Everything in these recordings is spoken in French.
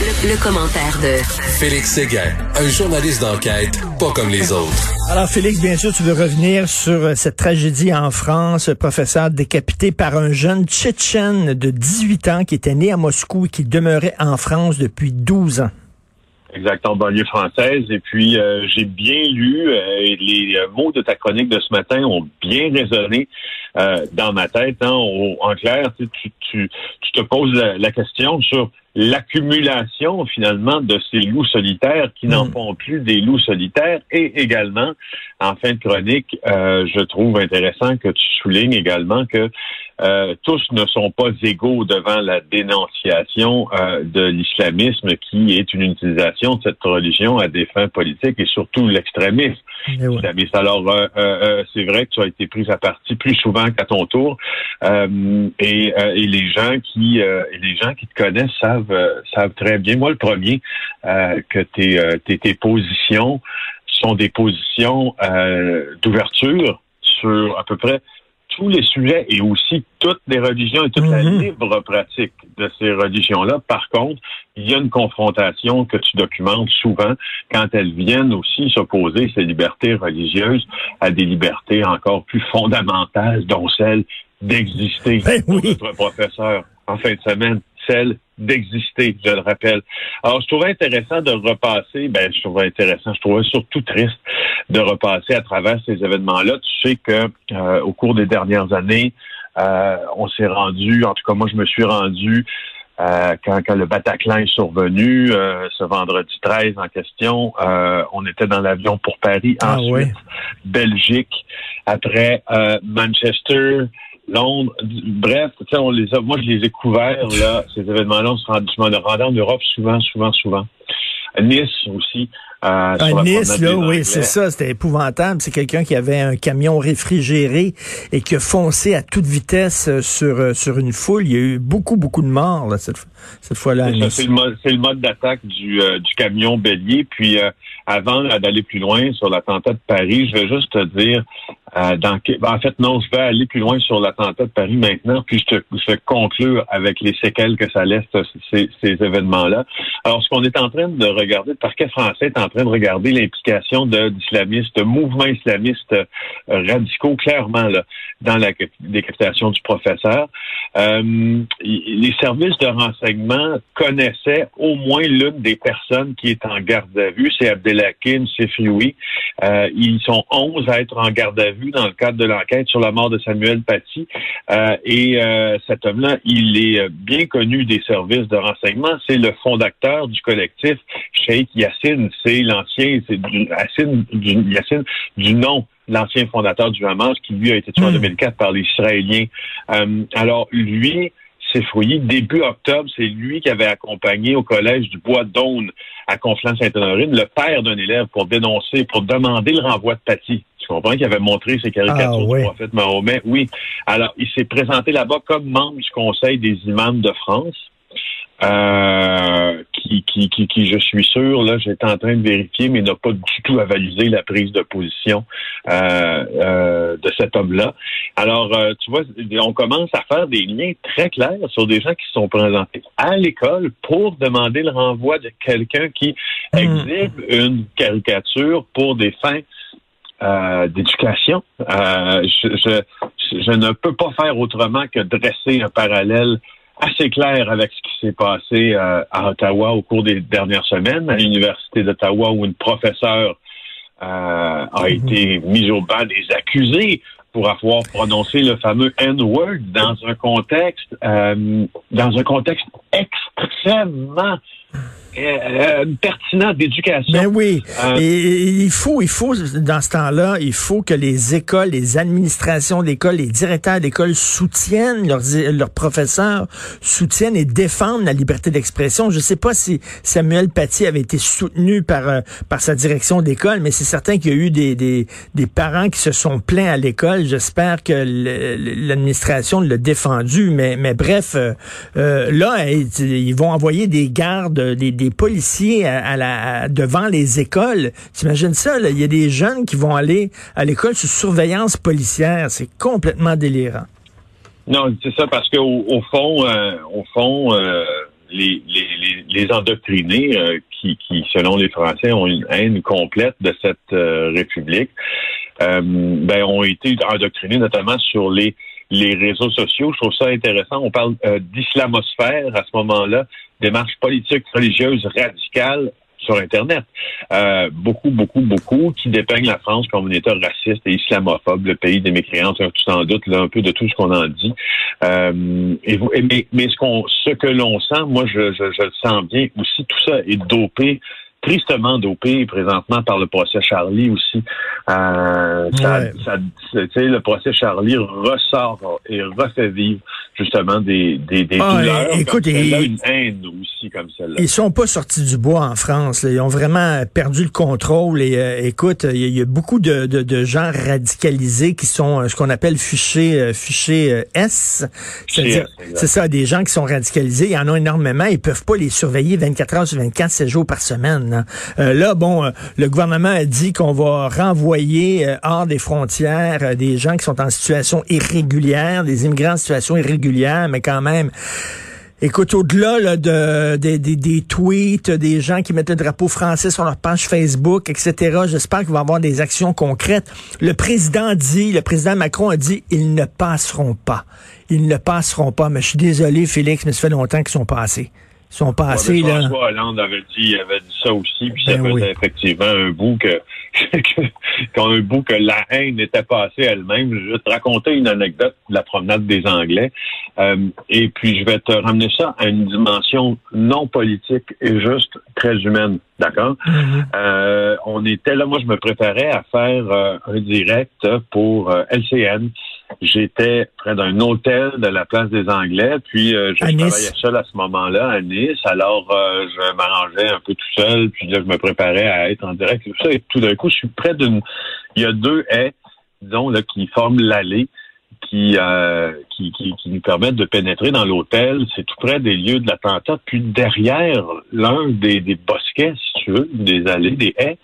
Le, commentaire de Félix Séguin, un journaliste d'enquête pas comme les autres. Alors Félix, bien sûr, tu veux revenir sur euh, cette tragédie en France, professeur décapité par un jeune Tchétchène de 18 ans qui était né à Moscou et qui demeurait en France depuis 12 ans. Exact, en banlieue française. Et puis, euh, j'ai bien lu, euh, et les mots de ta chronique de ce matin ont bien résonné dans ma tête. Hein. en clair, tu, tu, tu, te poses la question sur l'accumulation finalement de ces loups solitaires qui n'en hmm. font plus des loups solitaires et également en fin de chronique euh, je trouve intéressant que tu soulignes également que euh, tous ne sont pas égaux devant la dénonciation euh, de l'islamisme qui est une utilisation de cette religion à des fins politiques et surtout l'extrémisme islamiste. Alors, euh, c'est vrai que tu as été pris à partie plus souvent qu'à ton tour et, et, les gens qui et les gens qui te connaissent savent savent très bien, moi le premier, que tes, tes, tes positions sont des positions d'ouverture sur à peu près tous les sujets et aussi toutes les religions et toute la mhm. libre pratique de ces religions-là. Par contre, il y a une confrontation que tu documentes souvent quand elles viennent aussi s'opposer, ces libertés religieuses, à des libertés encore plus fondamentales, dont celle d'exister. Ben Notre professeur, en fin de semaine, celle d'exister, je le rappelle. Alors, je trouvais intéressant de repasser, ben, je trouvais intéressant, je trouvais surtout triste de repasser à travers ces événements-là. Tu sais que euh, au cours des dernières années, euh, on s'est rendu, en tout cas moi je me suis rendu euh, quand, quand, le Bataclan est survenu, ce vendredi 13 en question, on était dans l'avion pour Paris, ah, ensuite Belgique, après Manchester, Londres, bref, on les a, moi je les ai couverts là, ces événements-là, on se rendait en Europe souvent, souvent, souvent. Nice aussi. Euh, nice, là, oui, c'est ça, c'était épouvantable. C'est quelqu'un qui avait un camion réfrigéré et qui a foncé à toute vitesse euh, sur euh, sur une foule. Il y a eu beaucoup, beaucoup de morts là, cette, cette fois-là. C'est le mode, d'attaque du, euh, du camion bélier. Puis avant d'aller plus loin sur l'attentat de Paris, je vais juste te dire euh, dans, ben, en fait, non, je vais aller plus loin sur l'attentat de Paris maintenant, puis je, te, je vais conclure avec les séquelles que ça laisse ces, ces événements-là. Alors, ce qu'on est en train de regarder, le parquet français est en train de regarder l'implication d'islamistes, de, mouvements islamistes euh, radicaux, clairement, là, dans la décapitation du professeur. Euh, les services de renseignement connaissaient au moins l'une des personnes qui est en garde à vue, c'est Abdelhakim Sefrioui. Euh, ils sont 11 à être en garde à vue dans le cadre de l'enquête sur la mort de Samuel Paty. Euh, et euh, cet homme-là, il est bien connu des services de renseignement. C'est le fondateur du collectif Sheikh Yassine. C'est l'ancien, c'est Yassine, du, Yassine du nom l'ancien fondateur du Hamas, qui lui a été tué en 2004 hmm. par les Israéliens. Euh, alors lui, c'est fouillé. Début octobre, c'est lui qui avait accompagné au collège du Bois d'Aune à Conflans-Sainte-Honorine le père d'un élève pour dénoncer, pour demander le renvoi de Paty. Tu comprends qu'il avait montré ses caricatures ah, du prophète Mahomet? Oui. Alors, il s'est présenté là-bas comme membre du Conseil des imams de France. Euh, qui, qui, qui, qui, je suis sûr, là, j'étais en train de vérifier, mais n'a pas du tout avalisé la prise de position euh, euh, de cet homme-là. Alors, euh, tu vois, on commence à faire des liens très clairs sur des gens qui sont présentés à l'école pour demander le renvoi de quelqu'un qui hmm. exhibe une caricature pour des fins euh, d'éducation. Euh, je, je, je, ne peux pas faire autrement que dresser un parallèle assez clair avec ce qui s'est passé euh, à Ottawa au cours des dernières semaines, à l'Université d'Ottawa, où une professeure euh, a mhm. été mise au banc des accusés pour avoir prononcé le fameux N-word dans un contexte euh, dans un contexte extrêmement euh, pertinent d'éducation. Ben oui. Euh, et, il faut, il faut, dans ce temps-là, il faut que les écoles, les administrations d'école, les directeurs d'école soutiennent leurs, leurs professeurs, soutiennent et défendent la liberté d'expression. Je ne sais pas si Samuel Paty avait été soutenu par, euh, par sa direction d'école, mais c'est certain qu'il y a eu des, des, des parents qui se sont plaints à l'école. J'espère que l'administration l'a défendu. Mais, mais bref, là, ils vont envoyer des gardes, des policiers devant les écoles. T'imagines ça? Il y a des jeunes qui vont aller à l'école sous surveillance policière. C'est complètement délirant. Non, c'est ça parce qu'au au fond, euh, au fond, euh, les, les, endoctrinés qui, qui, selon les Français, ont une haine complète de cette République, ben, ont été endoctrinés notamment sur les les réseaux sociaux. Je trouve ça intéressant. On parle d'islamosphère à ce moment-là, démarche politique religieuse radicale sur Internet. Euh, beaucoup, beaucoup, beaucoup qui dépeignent la France comme un État raciste et islamophobe, le pays des mécréants, tout sans doute, là, un peu de tout ce qu'on en dit. Euh, et, mais, mais ce, ce que l'on sent, moi, je, je, je le sens bien aussi, tout ça est dopé tristement dopé présentement par le procès Charlie aussi. Euh, ça, ça, le procès Charlie ressort et refait vivre justement des, des, des ah, douleurs. Écoute, une haine aussi comme celle-là. Ils sont pas sortis du bois en France. Ils ont vraiment perdu le contrôle. Et euh, écoute, il y, a beaucoup de, de, de, gens radicalisés qui sont euh, ce qu'on appelle fichés, euh, fichés S. C'est-à-dire, c'est ça, des gens qui sont radicalisés. Il y en a énormément. Ils peuvent pas les surveiller 24 heures sur 24, 7 jours par semaine. Euh, là, bon, euh, le gouvernement a dit qu'on va renvoyer euh, hors des frontières des gens qui sont en situation irrégulière, des immigrants en situation irrégulière, mais quand même. Écoute, au-delà de, des tweets, des gens qui mettent le drapeau français sur leur page Facebook, etc., j'espère qu'il va avoir des actions concrètes. Le président dit, le président Macron a dit, ils ne passeront pas. Ils ne passeront pas. Mais je suis désolé, Félix, mais ça fait longtemps qu'ils sont passés sont passés. là. François Hollande avait dit, avait dit ça aussi, puis ça ben faisait effectivement un bout que, qu'on un bout que la haine était passée elle-même. Je vais te raconter une anecdote de la promenade des Anglais, euh, et puis je vais te ramener ça à une dimension non politique et juste très humaine, d'accord? Mm-hmm. euh, on était là, moi je me préparais à faire euh, un direct pour euh, LCN J'étais près d'un hôtel de la place des Anglais, puis euh, je travaillais seul à ce moment-là à Nice. Alors, euh, je m'arrangeais un peu tout seul, puis là, je me préparais à être en direct tout ça. Et tout d'un coup, je suis près d'une... Il y a deux haies, disons, là, qui forment l'allée. Qui, euh, qui, qui, qui, nous permettent de pénétrer dans l'hôtel. C'est tout près des lieux de l'attentat. Puis derrière l'un des, des bosquets, tu veux, des allées, des haies,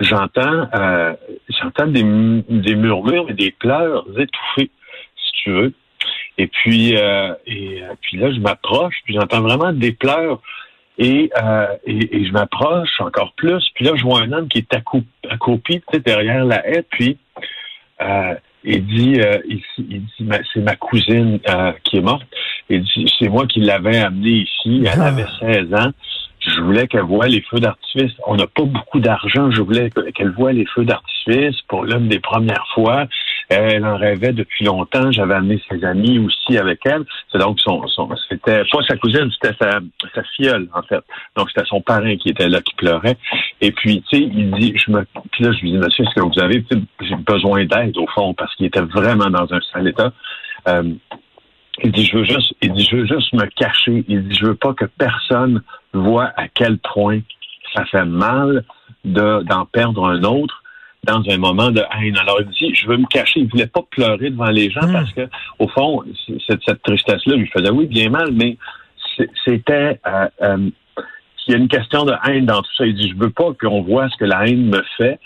j'entends euh, j'entends des, des murmures et des pleurs étouffés, si tu veux. Et puis euh, et euh, puis là, je m'approche, puis j'entends vraiment des pleurs. Et, euh, et, je m'approche encore plus. Puis là, je vois un homme qui est accroupi, tu sais, derrière la haie. Puis euh, il dit, euh, il, dit c'est ma cousine qui est morte. Il dit, c'est moi qui l'avais amenée ici. Elle ah. avait 16 ans. Je voulais qu'elle voie les feux d'artifice. On n'a pas beaucoup d'argent. Je voulais qu'elle voie les feux d'artifice pour l'une des premières fois. Elle en rêvait depuis longtemps. J'avais amené ses amis aussi avec elle. C'est donc son, son c'était pas sa cousine, c'était sa, sa en fait. Donc c'était son parrain qui était là qui pleurait. Et puis tu sais, il dit, je me, puis là je lui dis, monsieur, est-ce que vous avez, besoin d'aide au fond parce qu'il était vraiment dans un sale état. Euh, il dit, je veux juste, il dit, je veux juste me cacher. Il dit, je veux pas que personne voit à quel point ça fait mal de, d'en perdre un autre dans un moment de haine. Alors, il dit, je veux me cacher. Il voulait pas pleurer devant les gens hmm. parce que, au fond, cette, cette tristesse-là lui faisait, oui, bien mal, mais c'était, euh, euh, il y a une question de haine dans tout ça. Il dit, je veux pas qu'on voit ce que la haine me fait.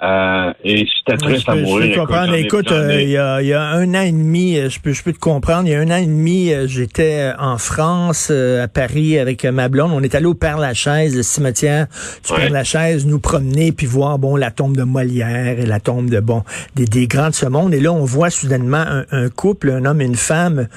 Euh, et c'était triste à mourir. Je peux comprendre. Écoute, euh, il, y a, y, a, un an et demi, euh, je peux, je peux te comprendre, il y a un an et demi, j'étais en France, à Paris, avec ma blonde. On est allé au Père-Lachaise, le cimetière du Père-Lachaise, nous promener, puis voir, bon, la tombe de Molière et la tombe de, bon, des, des grands de ce monde. Et là, on voit soudainement un, un couple, un homme et une femme,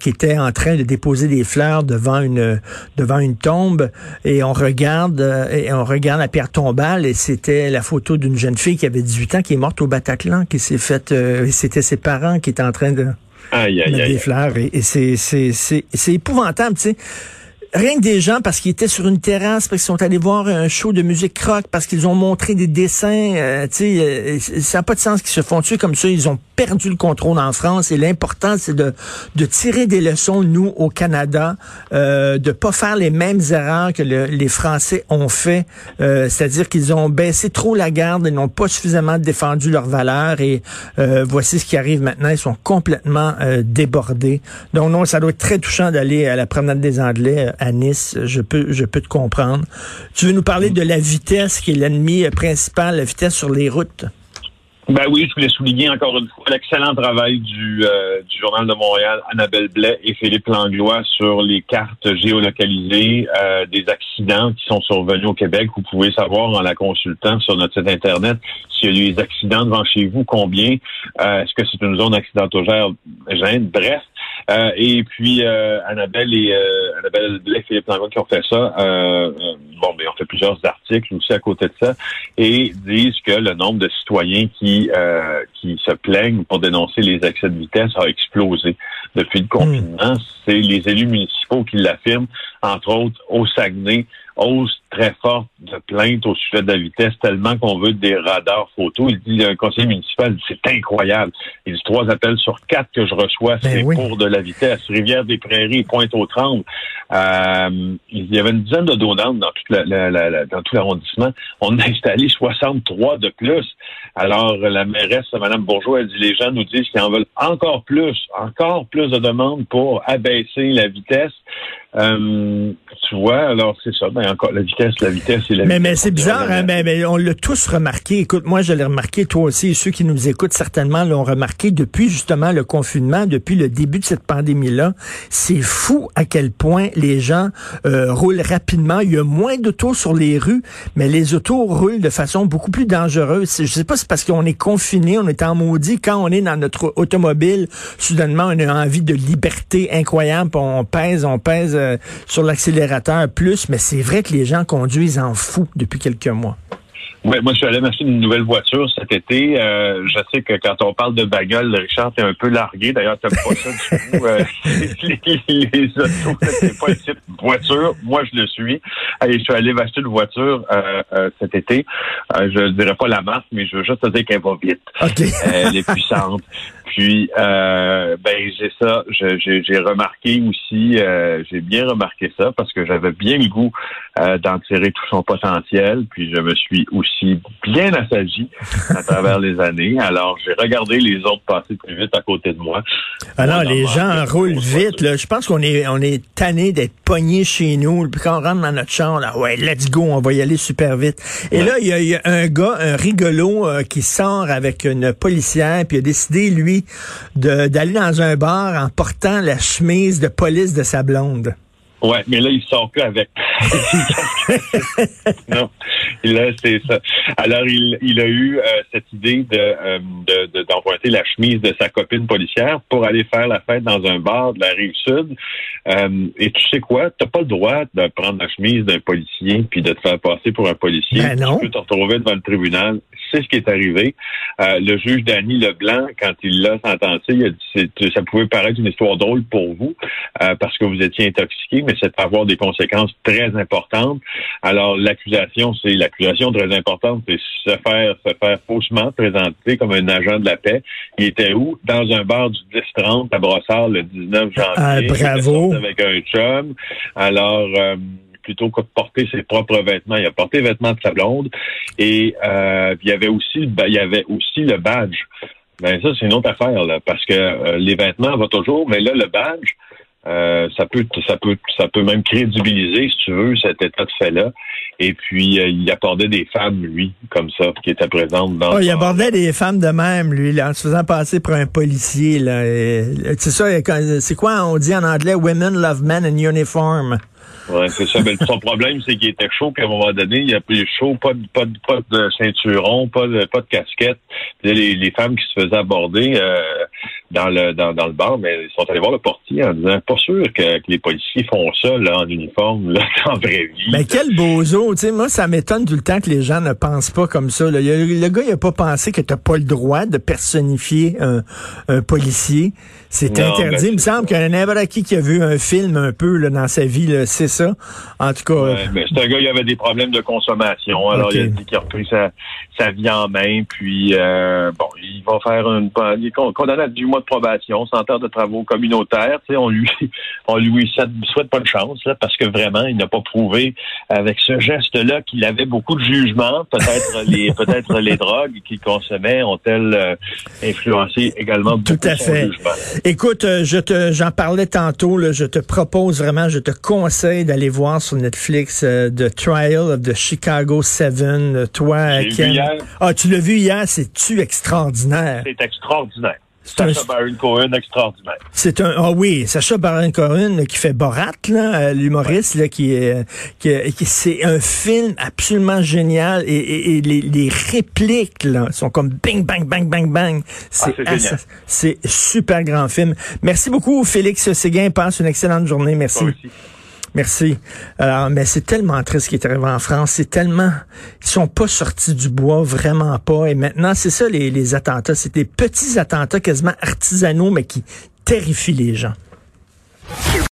qui étaient en train de déposer des fleurs devant une, devant une tombe. Et on regarde, et on regarde la pierre tombale, et c'était la photo d'une jeune fille qui avait 18 ans qui est morte au Bataclan, qui s'est fait, euh, c'était ses parents qui étaient en train de aïe, aïe, mettre des fleurs et, et c'est, c'est, c'est, c'est épouvantable, tu sais rien que des gens parce qu'ils étaient sur une terrasse, parce qu'ils sont allés voir un show de musique rock, parce qu'ils ont montré des dessins, euh, tu sais, euh, ça n'a pas de sens qu'ils se font tuer comme ça. Ils ont perdu le contrôle en France et l'important c'est de, de tirer des leçons nous au Canada, euh, de pas faire les mêmes erreurs que les Français ont fait, euh, c'est-à-dire qu'ils ont baissé trop la garde, ils n'ont pas suffisamment défendu leurs valeurs et voici ce qui arrive maintenant, ils sont complètement débordés. Donc non, ça doit être très touchant d'aller à la promenade des Anglais à Nice, je peux, je peux te comprendre. Tu veux nous parler de la vitesse qui est l'ennemi principal, la vitesse sur les routes? Ben oui, je voulais souligner encore une fois l'excellent travail du, euh, du Journal de Montréal, Annabelle Blais et Philippe Langlois sur les cartes géolocalisées euh, des accidents qui sont survenus au Québec. Vous pouvez savoir en la consultant sur notre site Internet s'il y a eu des accidents devant chez vous, combien, euh, est-ce que c'est une zone accidentogère, gêne, bref. Euh, et puis euh, Annabelle et euh, Annabelle et Philippe Langlois qui ont fait ça. bon, mais on fait plusieurs articles aussi à côté de ça et disent que le nombre de citoyens qui qui se plaignent pour dénoncer les excès de vitesse a explosé depuis le confinement. C'est les élus municipaux qui l'affirment, entre autres au Saguenay hausse très forte de plaintes au sujet de la vitesse, tellement qu'on veut des radars photo. Il dit, un conseiller municipal, c'est incroyable. Il dit, trois appels sur quatre que je reçois, ben c'est pour de la vitesse. Rivière-des-Prairies, Pointe-aux-Trembles. Euh, il y avait une dizaine de donants dans, toute la, dans tout l'arrondissement. On a installé 63 de plus. Alors, la mairesse, Mme Bourgeois, elle dit, les gens nous disent qu'ils en veulent encore plus, encore plus de demandes pour abaisser la vitesse. Euh, tu vois, alors c'est ça. Ben, encore la vitesse, la vitesse et la mais, vitesse. Mais c'est bizarre, hein, mais, on l'a tous remarqué. Écoute, moi je l'ai remarqué, toi aussi, et ceux qui nous écoutent certainement l'ont remarqué depuis justement le confinement, depuis le début de cette pandémie-là. C'est fou à quel point les gens euh, roulent rapidement. Il y a moins d'autos sur les rues, mais les autos roulent de façon beaucoup plus dangereuse. Je sais pas, c'est parce qu'on est confiné, on est en maudit. Quand on est dans notre automobile, soudainement, on a envie de liberté incroyable. On pèse, on pèse euh, sur l'accélérateur plus, mais c'est vrai que les gens conduisent en fou depuis quelques mois. Oui, moi, je suis allé m'acheter une nouvelle voiture cet été. Euh, je sais que quand on parle de bagnole, Richard, t'es un peu largué. D'ailleurs, t'aimes pas ça du tout. Euh, les, les autos, c'est pas un type voiture. Moi, je le suis. Allez, je suis allé m'acheter une voiture euh, cet été. je dirais pas la marque, mais je veux juste te dire qu'elle va vite. Elle est puissante. Puis, euh, ben j'ai ça, j'ai remarqué aussi, euh, j'ai bien remarqué ça parce que j'avais bien le goût euh, d'en tirer tout son potentiel. Puis, je me suis aussi bien assagi à travers les années. Alors, j'ai regardé les autres passer plus vite à côté de moi. Alors, ah les gens roulent vite. Là. Je pense qu'on est on est tanné d'être pogné chez nous. Puis quand on rentre dans notre chambre, là, ouais, let's go, on va y aller super vite. Et là, il y, a un gars, un rigolo, qui sort avec une policière, puis il a décidé, lui, d'aller dans un bar en portant la chemise de police de sa blonde. Ouais, mais là, il sort plus avec. non, là, c'est ça. Alors, il, il a eu euh, cette idée euh, de, d'emprunter la chemise de sa copine policière pour aller faire la fête dans un bar de la rive sud. Euh, et tu sais quoi? T'as pas le droit de prendre la chemise d'un policier puis de te faire passer pour un policier. Ben non. Tu peux te retrouver devant le tribunal c'est ce qui est arrivé. Euh, le juge Danny Leblanc, quand il l'a sentencé, il a dit ça pouvait paraître une histoire drôle pour vous euh, parce que vous étiez intoxiqué, mais ça peut avoir des conséquences très importantes. Alors l'accusation, c'est l'accusation très importante, c'est se faire se faire faussement présenter comme un agent de la paix. Il était où? Dans un bar du 10-30 à Brossard le 19 janvier. Ah, bravo. Avec un chum. Alors euh, plutôt que de porter ses propres vêtements. Il a porté les vêtements de sa blonde et euh, il y avait aussi il y avait aussi le badge. Ben ça c'est une autre affaire là, parce que euh, les vêtements vont toujours, mais là le badge euh, ça peut ça peut ça peut même crédibiliser si tu veux cet état de fait là. Et puis il abordait des femmes lui comme ça qui étaient présentes dans. Oh, il abordait des femmes de même lui là, en se faisant passer pour un policier là. C'est ça c'est quoi on dit en anglais women love men in uniform? Ouais, c'est ça. Mais son problème, c'est qu'il était chaud, qu'à un moment donné, il a pris chaud, pas de, pas de, pas de ceinturon, pas de, pas de casquette. Les, les femmes qui se faisaient aborder euh, dans le dans, dans le bar, mais ils sont allés voir le portier en disant pas sûr que, les policiers font ça là en uniforme là en vraie vie. Mais quel bozo, tu sais, moi ça m'étonne tout le temps que les gens ne pensent pas comme ça. Là. le gars il a pas pensé que t'as pas le droit de personnifier un, un policier. C'est interdit. Ben, il me semble qu'il y a n'importe qui qui a vu un film un peu là, dans sa vie, c'est ça. En tout cas. Ouais, mais c'est un gars, il avait des problèmes de consommation. Alors, il a dit qu'il a repris sa, sa vie en main. Puis, euh, bon, il va faire une. Il est condamné à du mois de probation, sans de travaux communautaires. Tu sais, on lui, on lui souhaite pas de chance, là, parce que vraiment, il n'a pas prouvé avec ce geste-là qu'il avait beaucoup de jugement. Peut-être les, peut-être les drogues qu'il consommait ont-elles euh, influencé également beaucoup Tout à fait. jugement. Écoute, euh, je te, j'en parlais tantôt, là, je te propose vraiment, je te conseille conseille d'aller voir sur Netflix euh, The Trial of the Chicago Seven. Toi, Ken. Ah, tu l'as vu hier, c'est-tu extraordinaire? C'est extraordinaire. Sacha un... Baron Cohen extraordinaire. C'est un ah oui, Sacha Baron Cohen qui fait Borat là, euh, l'humoriste là qui est qui, c'est un film absolument génial et, et, les, les, répliques là sont comme bing bang bang bang bang. C'est ah, c'est super grand film. Merci beaucoup Félix Séguin, passe une excellente journée, merci. Merci. Mais c'est tellement triste ce qui est arrivé en France. C'est tellement, ils sont pas sortis du bois, vraiment pas. Et maintenant, c'est ça les, les attentats. C'est des petits attentats quasiment artisanaux, mais qui terrifient les gens.